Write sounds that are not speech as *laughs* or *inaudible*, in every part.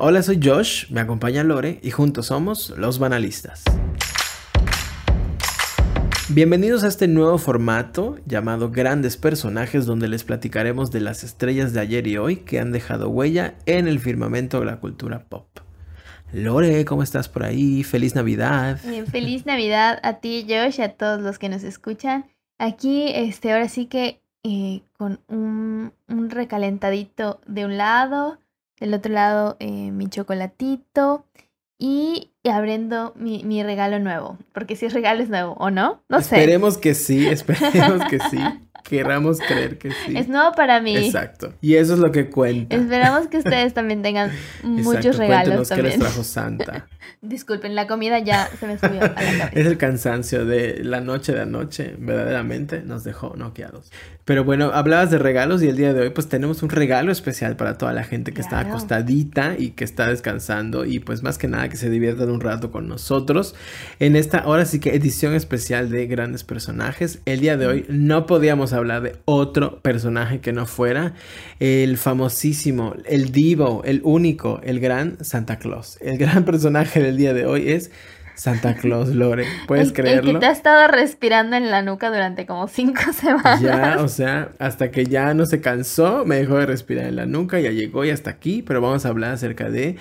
Hola, soy Josh, me acompaña Lore y juntos somos los banalistas. Bienvenidos a este nuevo formato llamado Grandes Personajes donde les platicaremos de las estrellas de ayer y hoy que han dejado huella en el firmamento de la cultura pop. Lore, ¿cómo estás por ahí? Feliz Navidad. feliz Navidad a ti, Josh, y a todos los que nos escuchan. Aquí, este, ahora sí que eh, con un recalentadito de un lado, del otro lado, eh, mi chocolatito. Y abriendo mi, mi, regalo nuevo. Porque si es regalo es nuevo, ¿o no? No sé. Esperemos que sí, *laughs* esperemos que sí. Queramos creer que sí. Es nuevo para mí. Exacto. Y eso es lo que cuenta. Esperamos que ustedes también tengan *laughs* muchos regalos también. que les trajo Santa. *laughs* Disculpen, la comida ya se me subió a la cabeza. Es el cansancio de la noche de anoche, verdaderamente nos dejó noqueados. Pero bueno, hablabas de regalos y el día de hoy pues tenemos un regalo especial para toda la gente que está acostadita y que está descansando y pues más que nada que se diviertan un rato con nosotros en esta ahora sí que edición especial de grandes personajes. El día de hoy no podíamos hablar de otro personaje que no fuera el famosísimo, el divo, el único, el gran Santa Claus. El gran *laughs* personaje del día de hoy es Santa Claus, Lore. ¿Puedes creerlo? El que te ha estado respirando en la nuca durante como cinco *laughs* semanas. Ya, o sea, hasta que ya no se cansó, me dejó de respirar en la nuca, ya llegó y hasta aquí, pero vamos a hablar acerca de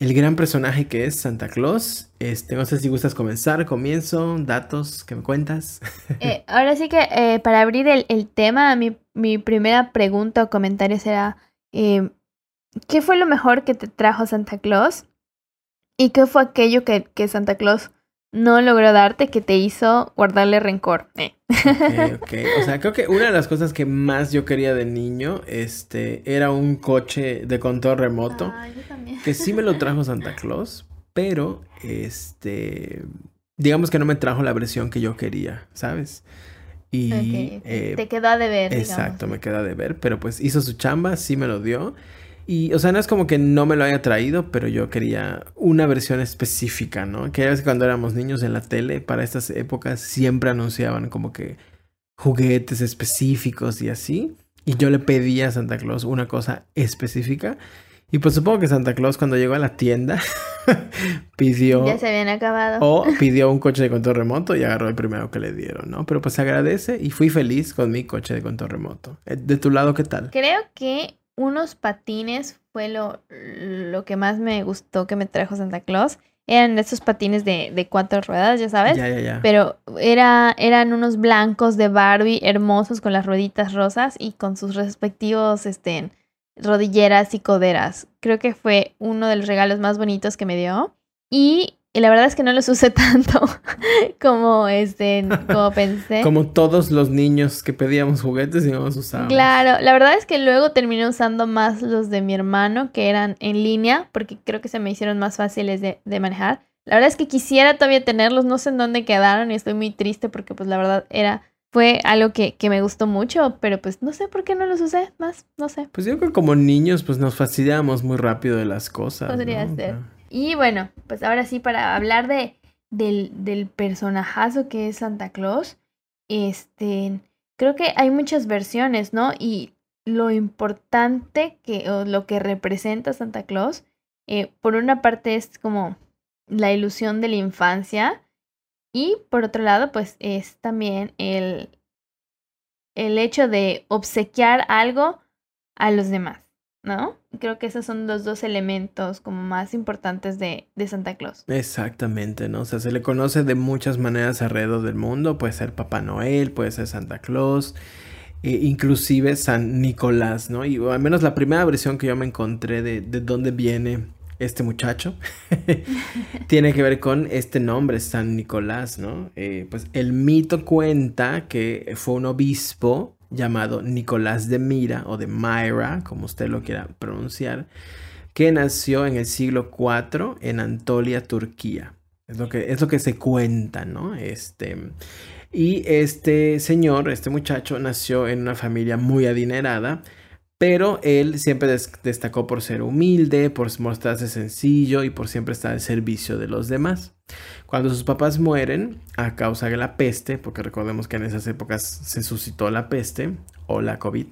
el gran personaje que es Santa Claus. Este, no sé si gustas comenzar, comienzo, datos que me cuentas. *laughs* Eh, ahora sí que eh, para abrir el, tema, mi, mi, primera pregunta o comentario será, eh, ¿qué fue lo mejor que te trajo Santa Claus? ¿Y qué fue aquello que, que Santa Claus no logró darte que te hizo guardarle rencor? Eh. *laughs* O sea, creo que una de las cosas que más yo quería de niño, este, era un coche de control remoto. Ah, yo también. Que sí me lo trajo *laughs* Santa Claus, pero, este, digamos que no me trajo la versión que yo quería, ¿sabes? Y eh, te quedó de ver. Exacto, me queda de ver, pero pues hizo su chamba, sí me lo dio. Y, o sea, no es como que no me lo haya traído, pero yo quería una versión específica, ¿no? Que es cuando éramos niños en la tele, para estas épocas, siempre anunciaban como que juguetes específicos y así. Y yo le pedí a Santa Claus una cosa específica. Y pues supongo que Santa Claus cuando llegó a la tienda *laughs* pidió... Ya se habían acabado. O pidió un coche de control remoto y agarró el primero que le dieron, ¿no? Pero pues agradece y fui feliz con mi coche de control remoto. Eh, ¿De tu lado qué tal? Creo que unos patines fue lo, lo que más me gustó que me trajo Santa Claus. Eran esos patines de, de cuatro ruedas, ya sabes. Ya, ya, ya. Pero era, eran unos blancos de Barbie hermosos con las rueditas rosas y con sus respectivos este, rodilleras y coderas. Creo que fue uno de los regalos más bonitos que me dio. Y y la verdad es que no los usé *laughs* tanto como este, como pensé. como todos los niños que pedíamos juguetes y no los usábamos. Claro, la verdad es que luego terminé usando más los de mi hermano, que eran en línea, porque creo que se me hicieron más fáciles de, de manejar. La verdad es que quisiera todavía tenerlos, no sé en dónde quedaron y estoy muy triste porque pues la verdad era fue algo que, que, me gustó mucho, pero pues no sé por qué no los usé más, no sé. Pues yo creo que como niños pues nos fastidiamos muy rápido de las cosas. Podría ser. Y bueno, pues ahora sí, para hablar de, del, del personajazo que es Santa Claus, este, creo que hay muchas versiones, ¿no? Y lo importante que, o lo que representa Santa Claus, eh, por una parte es como la ilusión de la infancia y por otro lado, pues es también el, el hecho de obsequiar algo a los demás. ¿no? Creo que esos son los dos elementos como más importantes de, de, Santa Claus. Exactamente, ¿no? O sea, se le conoce de muchas maneras alrededor del mundo. Puede ser Papá Noel, puede ser Santa Claus, e inclusive San Nicolás, ¿no? Y al menos la primera versión que yo me encontré de, de dónde viene este muchacho *laughs* tiene que ver con este nombre, San Nicolás, ¿no? Eh, pues el mito cuenta que fue un obispo llamado Nicolás de Mira o de Myra, como usted lo quiera pronunciar, que nació en el siglo IV en Antolia, Turquía. Es lo que, es lo que se cuenta, ¿no? Este, y este señor, este muchacho, nació en una familia muy adinerada, pero él siempre destacó por ser humilde, por mostrarse sencillo y por siempre estar al servicio de los demás. Cuando sus papás mueren a causa de la peste, porque recordemos que en esas épocas se suscitó la peste o la COVID,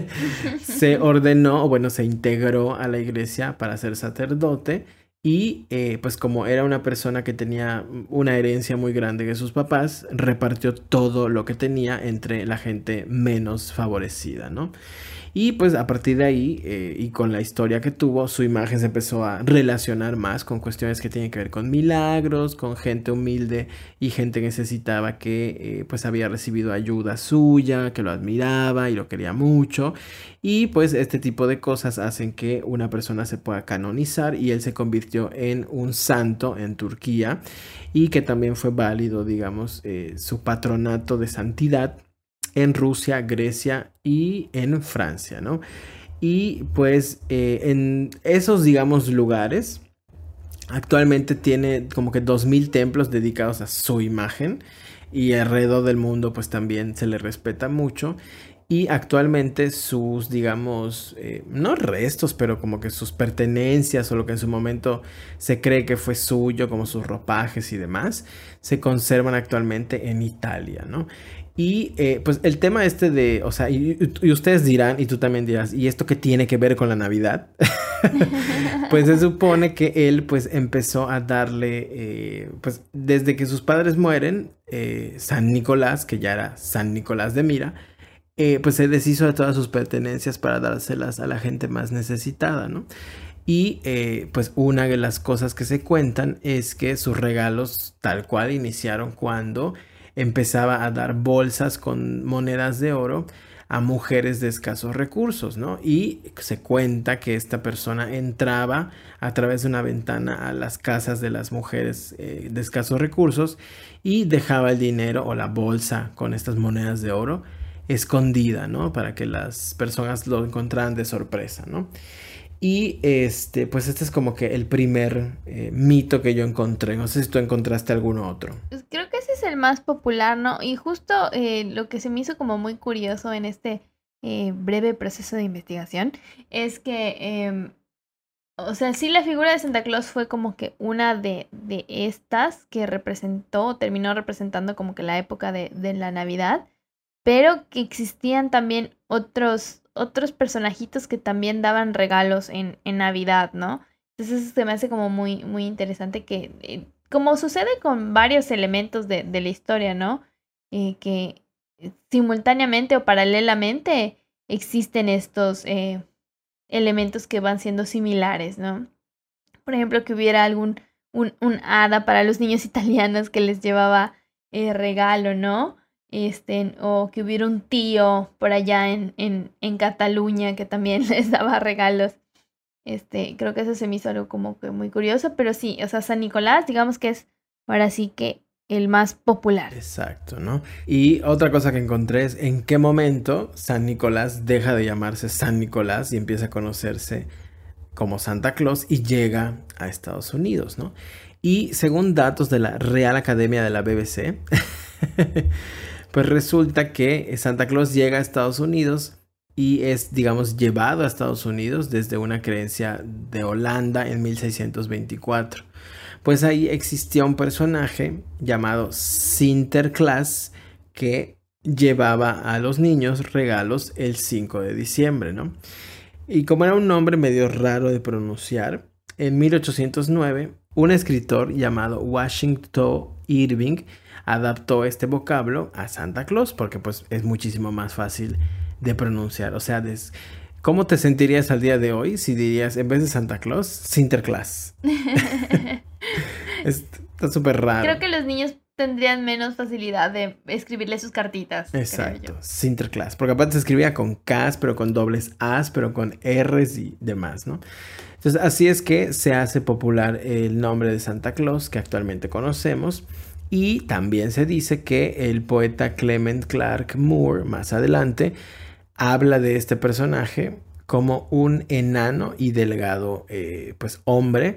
*laughs* se ordenó, o bueno, se integró a la iglesia para ser sacerdote y eh, pues como era una persona que tenía una herencia muy grande de sus papás, repartió todo lo que tenía entre la gente menos favorecida, ¿no? Y pues a partir de ahí eh, y con la historia que tuvo, su imagen se empezó a relacionar más con cuestiones que tienen que ver con milagros, con gente humilde y gente que necesitaba que eh, pues había recibido ayuda suya, que lo admiraba y lo quería mucho. Y pues este tipo de cosas hacen que una persona se pueda canonizar y él se convirtió en un santo en Turquía y que también fue válido, digamos, eh, su patronato de santidad en Rusia, Grecia y en Francia, ¿no? Y pues eh, en esos, digamos, lugares, actualmente tiene como que 2.000 templos dedicados a su imagen y alrededor del mundo pues también se le respeta mucho y actualmente sus, digamos, eh, no restos, pero como que sus pertenencias o lo que en su momento se cree que fue suyo, como sus ropajes y demás, se conservan actualmente en Italia, ¿no? Y eh, pues el tema este de, o sea, y, ustedes dirán, y tú también dirás, ¿y esto qué tiene que ver con la Navidad? *laughs* pues se supone que él pues empezó a darle, eh, pues desde que sus padres mueren, eh, San Nicolás, que ya era San Nicolás de Mira, pues se deshizo de todas sus pertenencias para dárselas a la gente más necesitada, ¿no? Y pues una de las cosas que se cuentan es que sus regalos tal cual iniciaron cuando empezaba a dar bolsas con monedas de oro a mujeres de escasos recursos, ¿no? Y se cuenta que esta persona entraba a través de una ventana a las casas de las mujeres eh, de escasos recursos y dejaba el dinero o la bolsa con estas monedas de oro escondida, ¿no? Para que las personas lo encontraran de sorpresa, ¿no? Y este, pues este es como que el primer eh, mito que yo encontré. No sé si tú encontraste alguno otro. Pues creo que ese es el más popular, ¿no? Y justo eh, lo que se me hizo como muy curioso en este eh, breve proceso de investigación es que, em, o sea, sí la figura de Santa Claus fue como que una de, de estas que representó, terminó representando como que la época de, de la Navidad, pero que existían también otros otros personajitos que también daban regalos en, en Navidad, ¿no? Entonces eso se me hace como muy, muy interesante que, eh, como sucede con varios elementos de, de la historia, ¿no? Eh, que simultáneamente o paralelamente existen estos eh, elementos que van siendo similares, ¿no? Por ejemplo, que hubiera algún, un, un hada para los niños italianos que les llevaba regalo, ¿no? Este, o que hubiera un tío por allá en, en, en Cataluña que también *laughs* les daba regalos. Este, creo que eso se me hizo algo como que muy curioso, pero sí, o sea, San Nicolás, digamos que es ahora sí que el más popular. Exacto, ¿no? Y otra cosa que encontré es en qué momento San Nicolás deja de llamarse San Nicolás y empieza a conocerse como Santa Claus y llega a Estados Unidos, ¿no? Y según datos de la Real Academia de la BBC, *laughs* Pues resulta que Santa Claus llega a Estados Unidos y es, digamos, llevado a Estados Unidos desde una creencia de Holanda en 1624. Pues ahí existía un personaje llamado Sinterklaas que llevaba a los niños regalos el 5 de diciembre, ¿no? Y como era un nombre medio raro de pronunciar, en 1809 un escritor llamado Washington Irving adaptó este vocablo a Santa Claus porque pues es muchísimo más fácil de pronunciar. O sea, ¿cómo te sentirías al día de hoy si dirías en vez de Santa Claus, Sinterklaas? *laughs* Está súper raro. Creo que los niños tendrían menos facilidad de escribirle sus cartitas. Exacto, Sinterklaas. Porque aparte se escribía con Ks, pero con dobles As, pero con Rs y demás, ¿no? Entonces, así es que se hace popular el nombre de Santa Claus que actualmente conocemos. Y también se dice que el poeta Clement Clark Moore, más adelante, habla de este personaje como un enano y delgado eh, pues hombre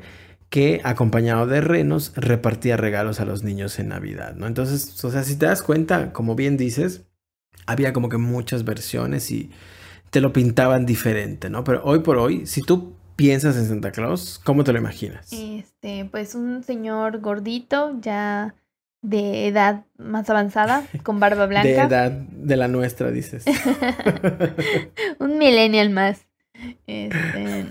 que acompañado de renos repartía regalos a los niños en Navidad, ¿no? Entonces, o sea, si te das cuenta, como bien dices, había como que muchas versiones y te lo pintaban diferente, ¿no? Pero hoy por hoy, si tú piensas en Santa Claus, ¿cómo te lo imaginas? Este, pues un señor gordito, ya de edad más avanzada, con barba *laughs* blanca. De edad de la nuestra, dices. *laughs* un millennial más. Este,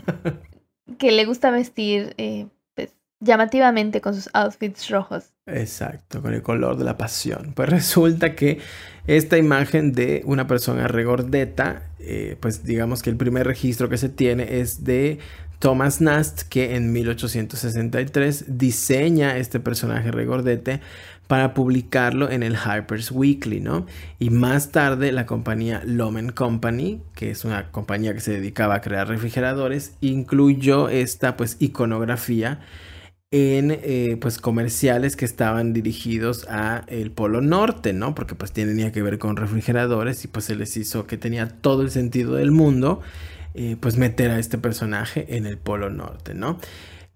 que le gusta vestir eh, pues, llamativamente con sus outfits rojos. Exacto, con el color de la pasión. Pues resulta que esta imagen de una persona regordeta, eh, pues digamos que el primer registro que se tiene es de Thomas Nast, que en 1863 diseña este personaje regordete para publicarlo en el Harper's Weekly, ¿no? Y más tarde la compañía Lomen Company, que es una compañía que se dedicaba a crear refrigeradores, incluyó esta pues iconografía en eh, pues comerciales que estaban dirigidos a el Polo Norte, ¿no? Porque pues tenía que ver con refrigeradores y pues se les hizo que tenía todo el sentido del mundo eh, pues meter a este personaje en el Polo Norte, ¿no?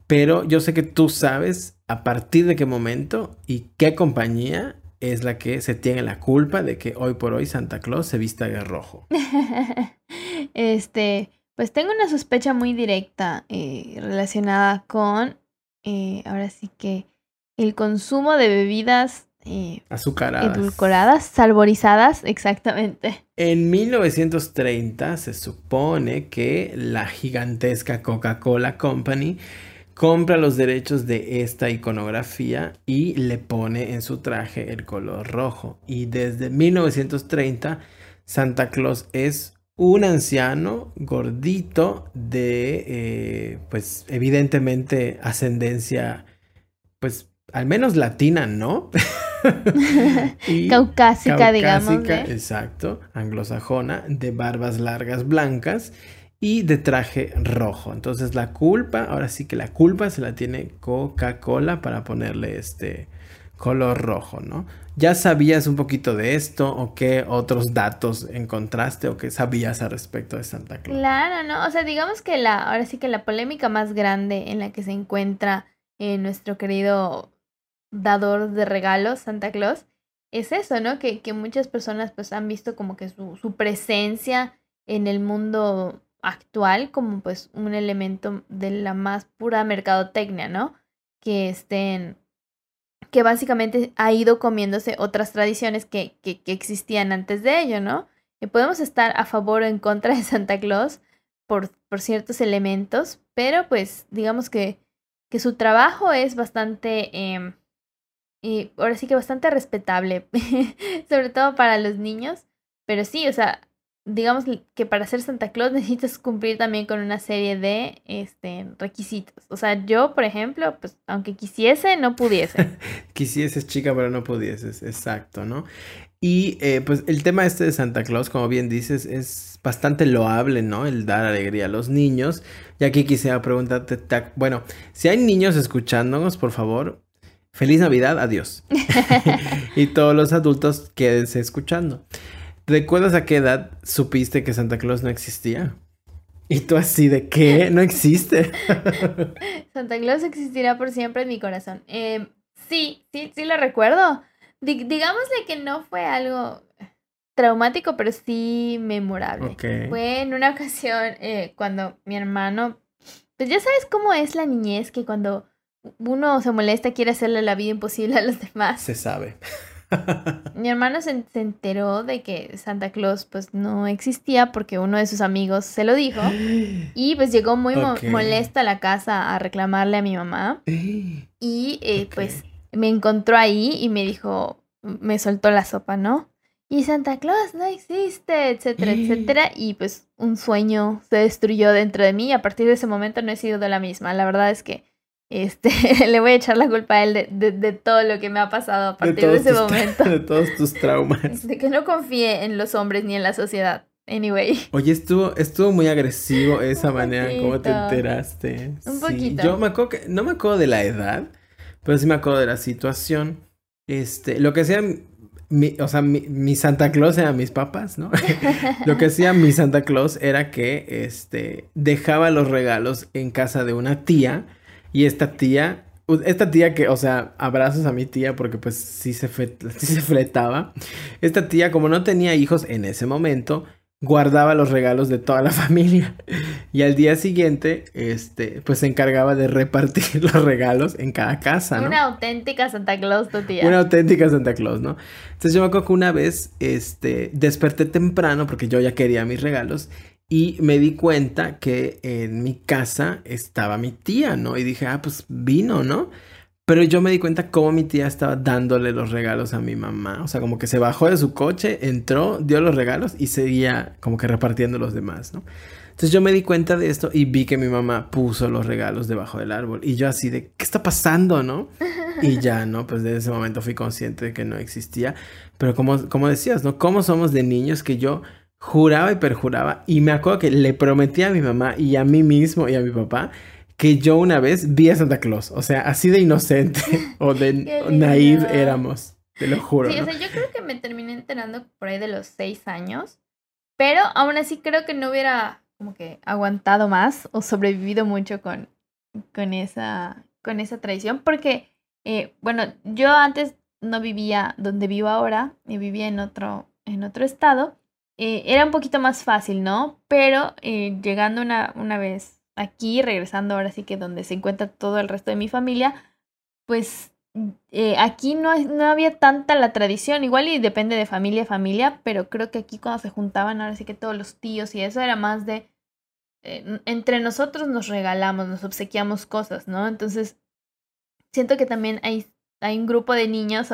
Pero yo sé que tú sabes a partir de qué momento y qué compañía es la que se tiene la culpa de que hoy por hoy Santa Claus se vista de rojo. *laughs* este, pues tengo una sospecha muy directa eh, relacionada con, eh, ahora sí que, el consumo de bebidas eh, azucaradas. Edulcoradas, salborizadas, exactamente. En 1930 se supone que la gigantesca Coca-Cola Company compra los derechos de esta iconografía y le pone en su traje el color rojo. Y desde 1930 Santa Claus es un anciano gordito de, eh, pues evidentemente ascendencia, pues al menos latina, ¿no? *laughs* caucásica, digamos. ¿eh? Exacto, anglosajona, de barbas largas blancas y de traje rojo. Entonces la culpa, ahora sí que la culpa se la tiene Coca-Cola para ponerle este color rojo, ¿no? ¿Ya sabías un poquito de esto o qué otros datos encontraste o qué sabías al respecto de Santa Claus? Claro, no, o sea, digamos que la, ahora sí que la polémica más grande en la que se encuentra eh, nuestro querido dador de regalos, Santa Claus, es eso, ¿no? Que, que muchas personas pues han visto como que su, su presencia en el mundo actual como pues un elemento de la más pura mercadotecnia, ¿no? Que estén, que básicamente ha ido comiéndose otras tradiciones que, que, existían antes de ello, ¿no? Y podemos estar a favor o en contra de Santa Claus por, por ciertos elementos, pero pues digamos que, que su trabajo es bastante, eh, y ahora sí que bastante respetable, *laughs* sobre todo para los niños, pero sí, o sea, digamos que para ser Santa Claus *laughs* necesitas cumplir también con una serie de este, requisitos. O sea, yo, por ejemplo, pues aunque quisiese, no pudiese. *laughs* Quisieses, chica, pero no pudieses, exacto, ¿no? Y eh, pues el tema este de Santa Claus, como bien dices, es bastante loable, ¿no? El dar alegría a los niños. Y aquí quisiera preguntarte, bueno, si hay niños escuchándonos, por favor, feliz Navidad, adiós. *laughs* y todos los adultos quédense escuchando. ¿Recuerdas a qué edad supiste que Santa Claus no existía? Y tú así de qué? No existe. *laughs* Santa Claus existirá por siempre en mi corazón. Em, sí, sí, sí lo recuerdo. digámosle que no fue algo traumático, pero sí memorable. Fue en una *laughs* ocasión eh, cuando mi hermano, pues ya sabes cómo es la niñez, que cuando uno se molesta quiere hacerle la vida imposible a los demás. Se sabe. Mi hermano se, enteró de que Santa Claus pues no existía porque uno de sus amigos se lo dijo *gasps* y pues llegó muy molesto a la casa a reclamarle a mi mamá *gasps* y eh, pues me encontró ahí y me dijo, me soltó la sopa, ¿no? Y Santa Claus no existe, etcétera, *gasps* etcétera. Y pues un sueño se destruyó dentro de mí y a partir de ese momento no he sido de la misma. La verdad es que este, *laughs* le voy a echar la culpa a él de, todo lo que me ha pasado a partir de, ese momento. *laughs* De todos tus traumas. *laughs* De que no confíe en los hombres ni en la sociedad. Anyway. Oye, estuvo, estuvo muy agresivo esa manera como te enteraste. Un poquito. Yo me acuerdo que, no me acuerdo de la edad, pero sí me acuerdo de la situación. Este, lo que hacía mi, o sea, mi, mi, Santa Claus eran mis papás, ¿no? lo que hacía mi Santa Claus era que, este, dejaba los regalos en casa de una tía y esta tía, esta tía que, o sea, abrazos a mi tía porque pues sí se, *laughs* sí se fletaba. Esta tía, como no tenía hijos en ese momento, guardaba los regalos de toda la *laughs* familia. Y al día siguiente, este, pues se encargaba de repartir *laughs* los regalos en cada casa, ¿no? Una auténtica Santa Claus, tu tía. Una auténtica Santa Claus, ¿no? Entonces yo me acuerdo que una vez, este, desperté temprano porque yo ya quería mis regalos y me di cuenta que en mi casa estaba mi tía, ¿no? Y dije, ah, pues vino, ¿no? Pero yo me di cuenta cómo mi tía estaba dándole los regalos a mi mamá. O sea, como que se bajó de su coche, entró, dio los regalos y seguía como que repartiendo los demás, ¿no? Entonces yo me di cuenta de esto y vi que mi mamá puso los regalos debajo del árbol. Y yo así de, ¿qué está pasando, no? *laughs* Y ya, ¿no? Pues desde ese momento fui consciente de que no existía. Pero como, como decías, ¿no? ¿Cómo somos de niños que yo juraba y perjuraba? Y me acuerdo que le prometí a mi mamá y a mí mismo y a mi papá que yo una vez vi a Santa Claus. O sea, así de inocente *laughs* o de naive éramos. Te lo juro. Sí, o sea, yo creo que me terminé enterando por ahí de los seis años. Pero aún así creo que no hubiera como que aguantado más o sobrevivido mucho con, con, esa, con esa tradición. Porque, eh, bueno, yo antes no vivía donde vivo ahora, y vivía en otro, en otro estado. Eh, era un poquito más fácil, ¿no? Pero eh, llegando una, una vez aquí, regresando ahora sí que donde se encuentra todo el resto de mi familia, pues eh, aquí no, no había tanta la tradición, igual y depende de familia a familia, pero creo que aquí cuando se juntaban ahora sí que todos los tíos y eso era más de, entre nosotros nos regalamos, nos obsequiamos cosas, ¿no? Entonces, siento que también hay, hay un grupo de niños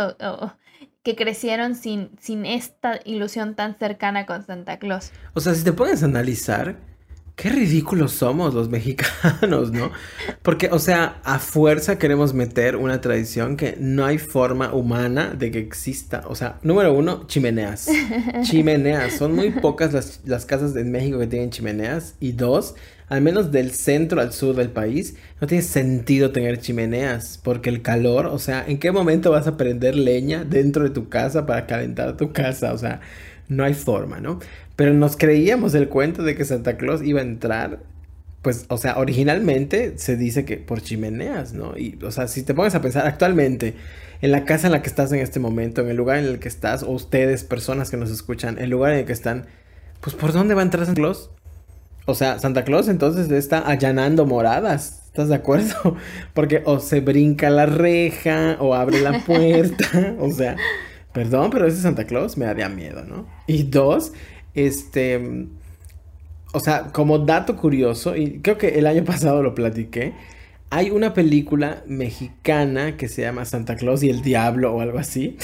que crecieron sin, sin esta ilusión tan cercana con Santa Claus. O sea, si te pones a analizar, Qué ridículos somos los *laughs* mexicanos, ¿no? Porque, o sea, a fuerza queremos meter una tradición que no hay forma humana de que exista. O sea, número uno, chimeneas. *laughs* Chimeneas. Son muy pocas las, las casas en México que tienen chimeneas. Y dos, al menos del centro al sur del país, no tiene sentido tener chimeneas. Porque el calor, o sea, ¿en qué momento vas a prender leña dentro de tu casa para calentar tu casa? O sea, no hay forma, ¿no? Pero nos creíamos el cuento de que Santa Claus iba a entrar. Pues, o sea, originalmente se dice que por chimeneas, ¿no? Y, o sea, si te pones a pensar actualmente, en la casa en la que estás en este momento, en el lugar en el que estás, o ustedes, personas que nos escuchan, el lugar en el que están, pues, ¿por dónde va a entrar Santa Claus? O sea, Santa Claus entonces está allanando moradas. ¿Estás de acuerdo? *laughs* Porque o se brinca la reja o abre la *laughs* puerta. o sea, perdón, pero ese Santa Claus me daría miedo, ¿no? Y dos, este, o sea, como dato curioso, y creo que el año *laughs* pasado lo platiqué, hay una película mexicana que se llama Santa Claus y el Diablo o algo así,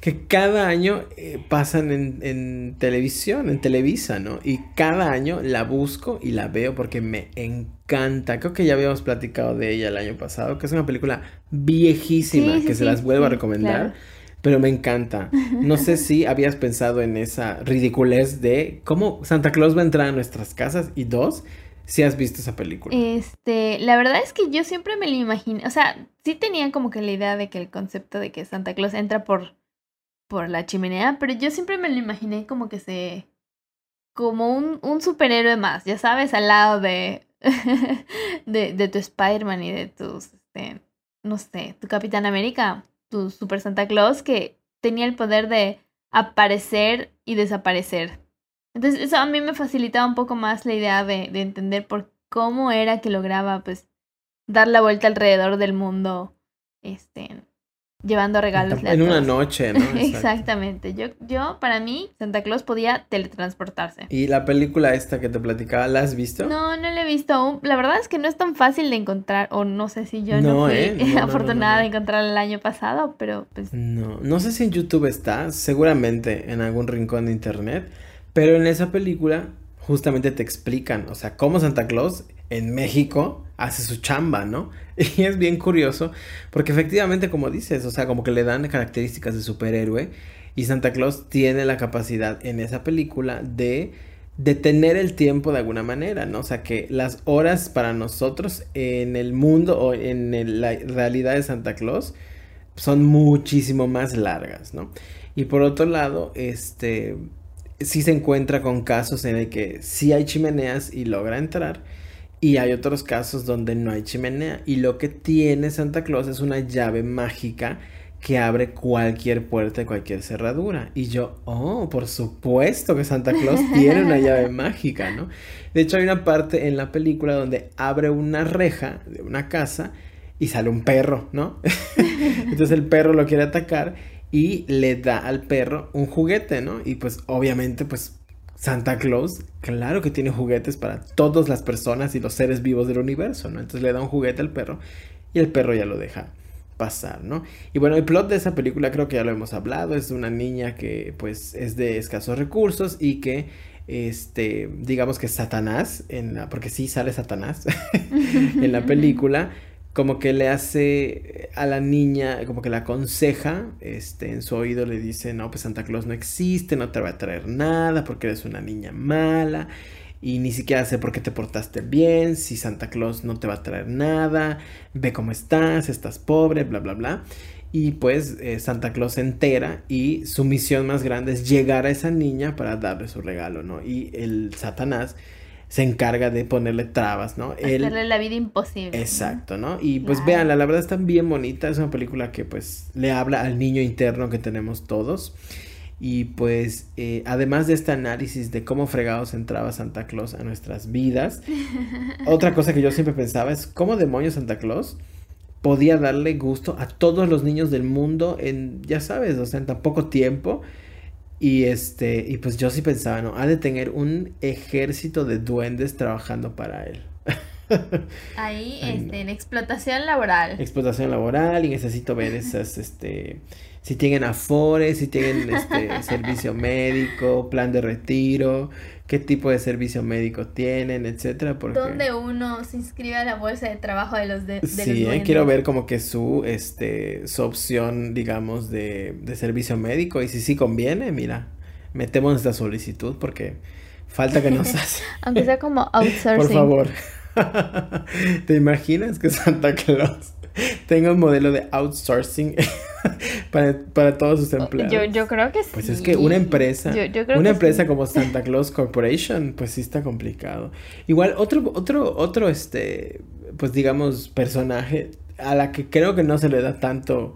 que cada año eh, pasan en, en, televisión, en Televisa, ¿no? Y cada año la busco y la veo porque me encanta. Creo que ya habíamos platicado de ella el año pasado, que es una película viejísima que se las vuelvo a recomendar pero me encanta. No sé si habías pensado en esa ridiculez de cómo Santa Claus va a entrar a nuestras casas y dos, si has visto esa película. Este, la verdad es que yo siempre me lo imaginé, o sea, sí tenía como que la idea de que el concepto de que Santa Claus entra por por la chimenea, pero yo siempre me lo imaginé como que se como un, un superhéroe más, ya sabes, al lado de *laughs* de, de tu Spider-Man y de tus este, no sé, tu Capitán América tu Super Santa Claus que tenía el poder de aparecer y desaparecer. Entonces eso a mí me facilitaba un poco más la idea de, de entender por cómo era que lograba pues dar la vuelta alrededor del mundo este llevando regalos. En una noche, ¿no? *laughs* Exactamente. Yo, yo, para mí, Santa Claus podía teletransportarse. ¿Y la película esta que te platicaba, la has visto? No, no la he visto aún. La verdad es que no es tan fácil de encontrar, o no sé si yo no, fui ¿eh? *laughs* afortunada de encontrarla el año pasado, pero pues... No, no sé si en YouTube está, seguramente en algún rincón de internet, pero en esa película justamente te explican, o sea, cómo Santa Claus en México hace su chamba, ¿no? *laughs* Y es bien curioso, porque efectivamente, como dices, o sea, como que le dan características de superhéroe, y Santa Claus tiene la capacidad en esa película de detener el tiempo de alguna manera, ¿no? O sea, que las horas para nosotros en el mundo o en la realidad de Santa Claus son muchísimo más largas, ¿no? Y por otro lado, este, sí se encuentra con casos en el que sí hay chimeneas y logra entrar, y hay otros casos donde no hay chimenea. Y lo que tiene Santa Claus es una llave mágica que abre cualquier puerta y cualquier cerradura. Y yo, oh, por supuesto que Santa Claus *laughs* tiene una llave mágica, ¿no? De hecho, hay una parte en la película donde abre una reja de una casa y sale un perro, ¿no? *laughs* Entonces el perro lo quiere atacar y le da al perro un juguete, ¿no? Y pues obviamente, pues Santa Claus, claro que tiene juguetes para todas las personas y los seres vivos del universo, ¿no? Entonces le da un juguete al perro y el perro ya lo deja pasar, ¿no? Y bueno, el plot de esa película creo que ya lo hemos hablado, es una niña que pues es de escasos recursos y que este, digamos que Satanás, en la, porque sí sale Satanás *laughs* en la *laughs* película, como que le hace a la niña, como que la aconseja, este, en su oído le dice, no, pues Santa Claus no existe, no te va a traer nada porque eres una niña mala y ni siquiera sé por qué te portaste bien, si Santa Claus no te va a traer nada, ve cómo estás, estás pobre, bla, bla, bla. Y pues eh, Santa Claus se entera y su misión más grande es llegar a esa niña para darle su regalo, ¿no? Y el Satanás se encarga de ponerle trabas, ¿no? Hacerle la vida imposible. Exacto, ¿no? Y pues véanla, la verdad está bien bonita, es una película que pues le habla al niño interno que tenemos todos. Y pues, eh, además de este análisis de cómo fregados entraba Santa Claus a nuestras vidas, *laughs* otra cosa que yo siempre pensaba es cómo demonios Santa Claus podía darle gusto a todos los niños del mundo en, ya sabes, o sea, en tan poco tiempo. Y este, y pues yo sí pensaba, ¿no? Ha de tener un ejército de duendes trabajando para él. *laughs* Ahí, este, en explotación laboral. Explotación laboral y necesito ver esas, este, si tienen afores, si tienen este *laughs* servicio médico, plan de retiro, qué tipo de servicio médico tienen, etcétera, porque ¿Dónde uno se inscribe a la bolsa de trabajo de los de, Sí, eh, quiero ver como que su este su opción, digamos, de, de servicio médico y si sí conviene, mira, metemos esta solicitud porque falta que nos *laughs* hace. Aunque sea como outsourcing. Por favor. *laughs* ¿Te imaginas que Santa Claus *laughs* tenga un modelo de outsourcing *laughs* para, todos sus empleados. Yo, yo creo que sí. Pues es que una empresa, una empresa como *laughs* Santa Claus Corporation, pues sí está complicado. Igual otro, otro, otro, este, pues digamos, personaje a la que creo que no se le da tanto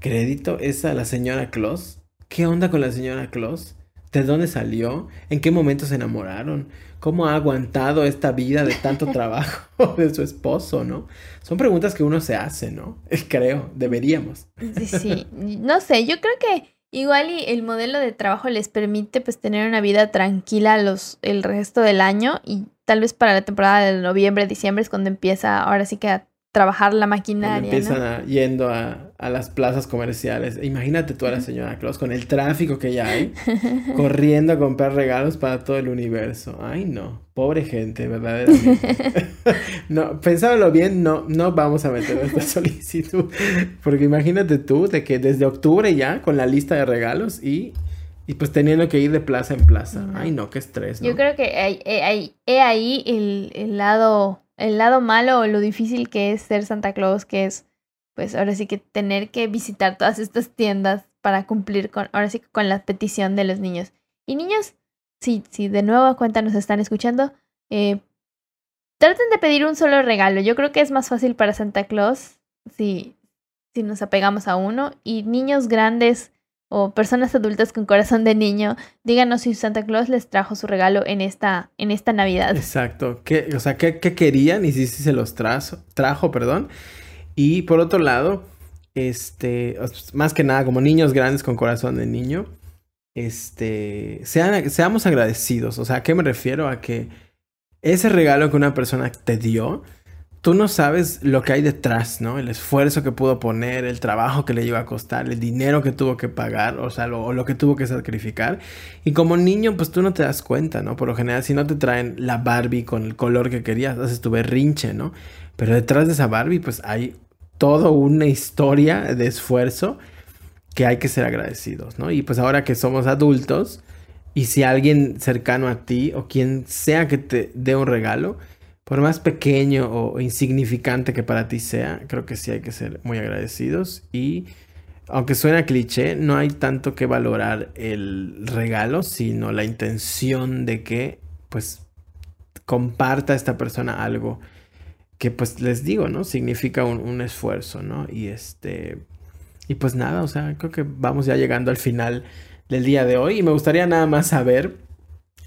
crédito es a la señora Claus. ¿Qué onda con la señora Claus? ¿De dónde salió? ¿En qué momento se enamoraron? ¿Cómo ha aguantado esta vida de tanto *laughs* trabajo de su esposo, no? Son preguntas que uno se hace, ¿no? *laughs* Creo, deberíamos. Sí, no sé, yo creo que igual y el modelo de trabajo les permite pues tener una vida tranquila los, el resto del año y tal vez para la temporada de noviembre, diciembre es cuando empieza ahora sí que a trabajar la maquinaria. empiezan yendo a, a, las plazas comerciales. Imagínate tú a la señora Claus con el tráfico que ya hay, *laughs* corriendo a comprar regalos para todo el universo. Ay, no. Pobre gente, verdaderamente. *laughs* no, pensándolo bien, no, no vamos a meter esta *laughs* solicitud. Porque imagínate tú de que desde octubre ya con la lista de regalos y y pues teniendo que ir de plaza en plaza. Ay, no, qué estrés. Yo creo que hay, hay, ahí el, el, lado el lado malo o lo difícil que es ser Santa Claus, que es, pues ahora sí que tener que visitar todas estas tiendas para cumplir con, ahora sí con la petición de los niños. Y niños, sí, sí, de nuevo a cuenta nos están escuchando, eh, traten de pedir un solo regalo. Yo creo que es más fácil para Santa Claus si, si nos apegamos a uno. Y niños grandes o personas adultas con corazón de niño, díganos si Santa Claus les trajo su regalo en esta, en esta Navidad. Exacto. ¿Qué, o sea, ¿qué, querían y si, se los trazo, trajo? Perdón. Y por otro lado, este, más que nada, como niños grandes con corazón de niño, este, sean, seamos agradecidos. O sea, ¿a qué me refiero? A que ese regalo que una persona te dio, tú no sabes lo que hay detrás, ¿no? El esfuerzo que pudo poner, el trabajo que le iba a costar, el dinero que tuvo que pagar, o sea, lo, lo, que tuvo que sacrificar. Y como niño, pues tú no te das cuenta, ¿no? Por lo general, si no te traen la Barbie con el color que querías, haces tu berrinche, ¿no? Pero detrás de esa Barbie, pues hay toda una historia de esfuerzo que hay que ser agradecidos, ¿no? Y pues ahora que somos adultos, y si alguien cercano a ti o quien sea que te dé un regalo, por más pequeño o insignificante que para ti sea, creo que sí hay que ser muy agradecidos y aunque suena cliché, no hay tanto que valorar el regalo, sino la intención de que pues comparta esta persona algo que pues les digo, ¿no? Significa un, un esfuerzo, ¿no? Y este... y pues nada, o sea, creo que vamos ya llegando al final del día de hoy y me gustaría nada más saber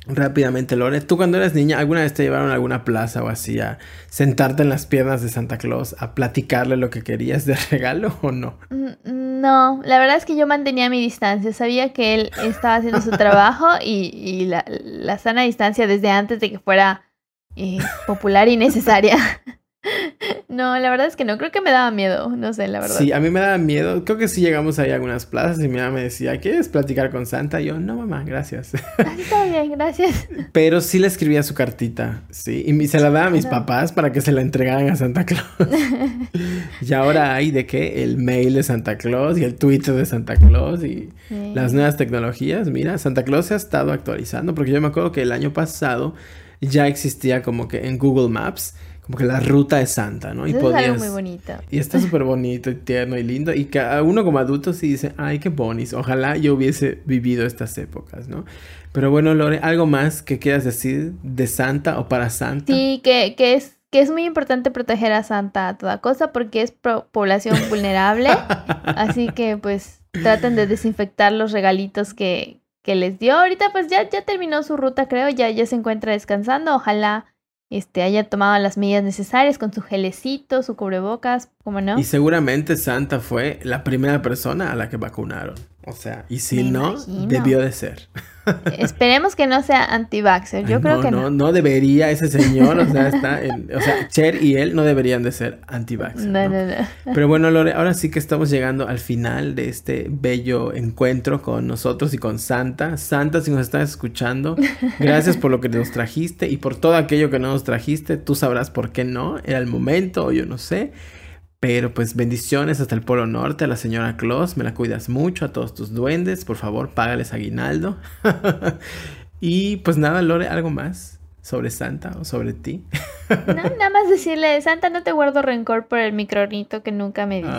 rápidamente, Lore, tú cuando eras niña, ¿alguna vez te llevaron a alguna plaza o así a sentarte en las piernas de Santa Claus a platicarle lo que querías de *laughs* regalo o no? Mm, no, la verdad es que yo mantenía mi distancia, sabía que él estaba haciendo su trabajo y, la, sana distancia desde antes de que fuera eh, popular y necesaria. *laughs* No, la verdad es que no, creo que me daba miedo, no sé, la verdad. Sí, a mí me daba miedo, creo que sí llegamos ahí a algunas plazas y mi mamá me decía, ¿quieres platicar con Santa? Y yo, no mamá, gracias. está bien, gracias. *laughs* Pero sí le escribía su cartita, sí, y se la daba a mis papás para que se la entregaran a Santa Claus. *laughs* y ahora hay de qué, el mail de Santa Claus y el Twitter de Santa Claus y las nuevas tecnologías, mira, Santa Claus se ha estado actualizando, porque yo me acuerdo que el año pasado ya existía como que en Google Maps como que la ruta de Santa, ¿no? Y Eso es algo muy bonito. Y está súper bonito y tierno y lindo. Y que uno como adulto sí dice, ay, qué bonis. Ojalá yo hubiese vivido estas épocas, ¿no? Pero bueno, Lore, ¿algo más que quieras decir de Santa o para Santa? Sí, que, que es que es muy importante proteger a Santa a toda cosa porque es población *laughs* vulnerable. así que pues traten de desinfectar los regalitos que, que les dio. Ahorita pues ya, ya terminó su ruta, creo, ya, ya se encuentra descansando. Ojalá este, haya tomado las medidas necesarias con su gelecito, su cubrebocas, ¿cómo no? Y seguramente Santa fue la primera persona a la que vacunaron. O sea, y si no, debió de ser. Esperemos que no sea anti-vaxxer. Yo creo que no. No, no debería ese señor, o sea, está en, o sea, Cher y él no deberían de ser anti-vaxxer. No, no, no, Pero bueno, Lore, ahora sí que estamos llegando al final de este bello encuentro con nosotros y con Santa. Santa, si nos estás escuchando, gracias por lo que nos trajiste y por todo aquello que no nos trajiste. Tú sabrás por qué no, era el momento o yo no sé. Pero pues bendiciones hasta el Polo Norte a la señora Claus, me la cuidas mucho, a todos tus duendes, por favor, págales aguinaldo. *laughs* y pues nada, Lore, ¿algo más sobre Santa o sobre ti? no, nada más decirle, Santa, no te guardo rencor por el micronito que nunca me di.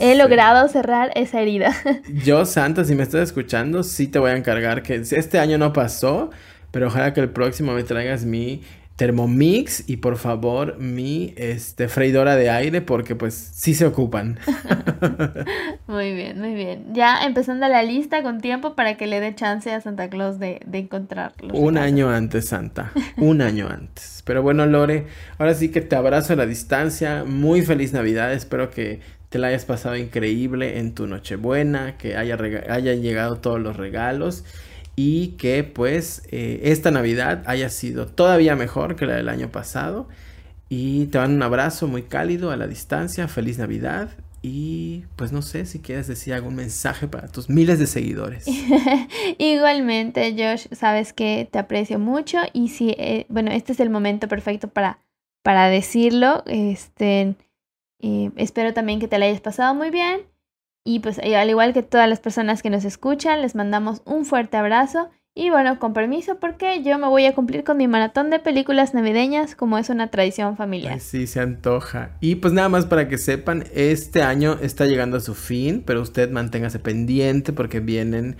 He logrado cerrar esa herida. *laughs* Yo, Santa, si me estás escuchando, sí te voy a encargar que este año no pasó, pero ojalá que el próximo me traigas mi Thermomix y por favor mi este, freidora de aire porque pues sí se ocupan. *laughs* muy bien, muy bien. Ya empezando la lista con tiempo para que le dé chance a Santa Claus de, de encontrarlos. Un año antes, Santa. Un año antes. Pero bueno, Lore, ahora sí que te abrazo a la distancia. Muy feliz Navidad. Espero que te la hayas pasado increíble en tu Nochebuena, que haya hayan llegado todos los regalos y que pues eh, esta Navidad haya sido todavía mejor que la del año pasado. Y te van un abrazo muy cálido a la distancia, feliz Navidad y pues no sé si quieres decir algún mensaje para tus miles de seguidores. *laughs* Igualmente, Josh, sabes que te aprecio mucho y si, eh, bueno, este es el momento perfecto para, para decirlo. Este, eh, espero también que te la hayas pasado muy bien y pues eh, al igual que todas las personas que nos escuchan, les mandamos un fuerte abrazo. Y bueno, con permiso, porque yo me voy a cumplir con mi maratón de películas navideñas como es una tradición familiar. sí, se antoja. Y pues nada más para que sepan, este año está llegando a su fin, pero usted manténgase pendiente porque vienen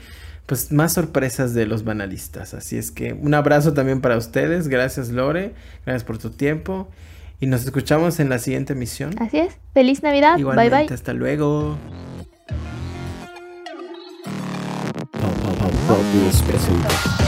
pues más sorpresas de los banalistas. Así es que un abrazo también para ustedes. Gracias Lore, gracias por tu tiempo. Y nos escuchamos en la siguiente emisión. Así es. Feliz Navidad. bye bye. Hasta luego. Pop, pop, pop, pop,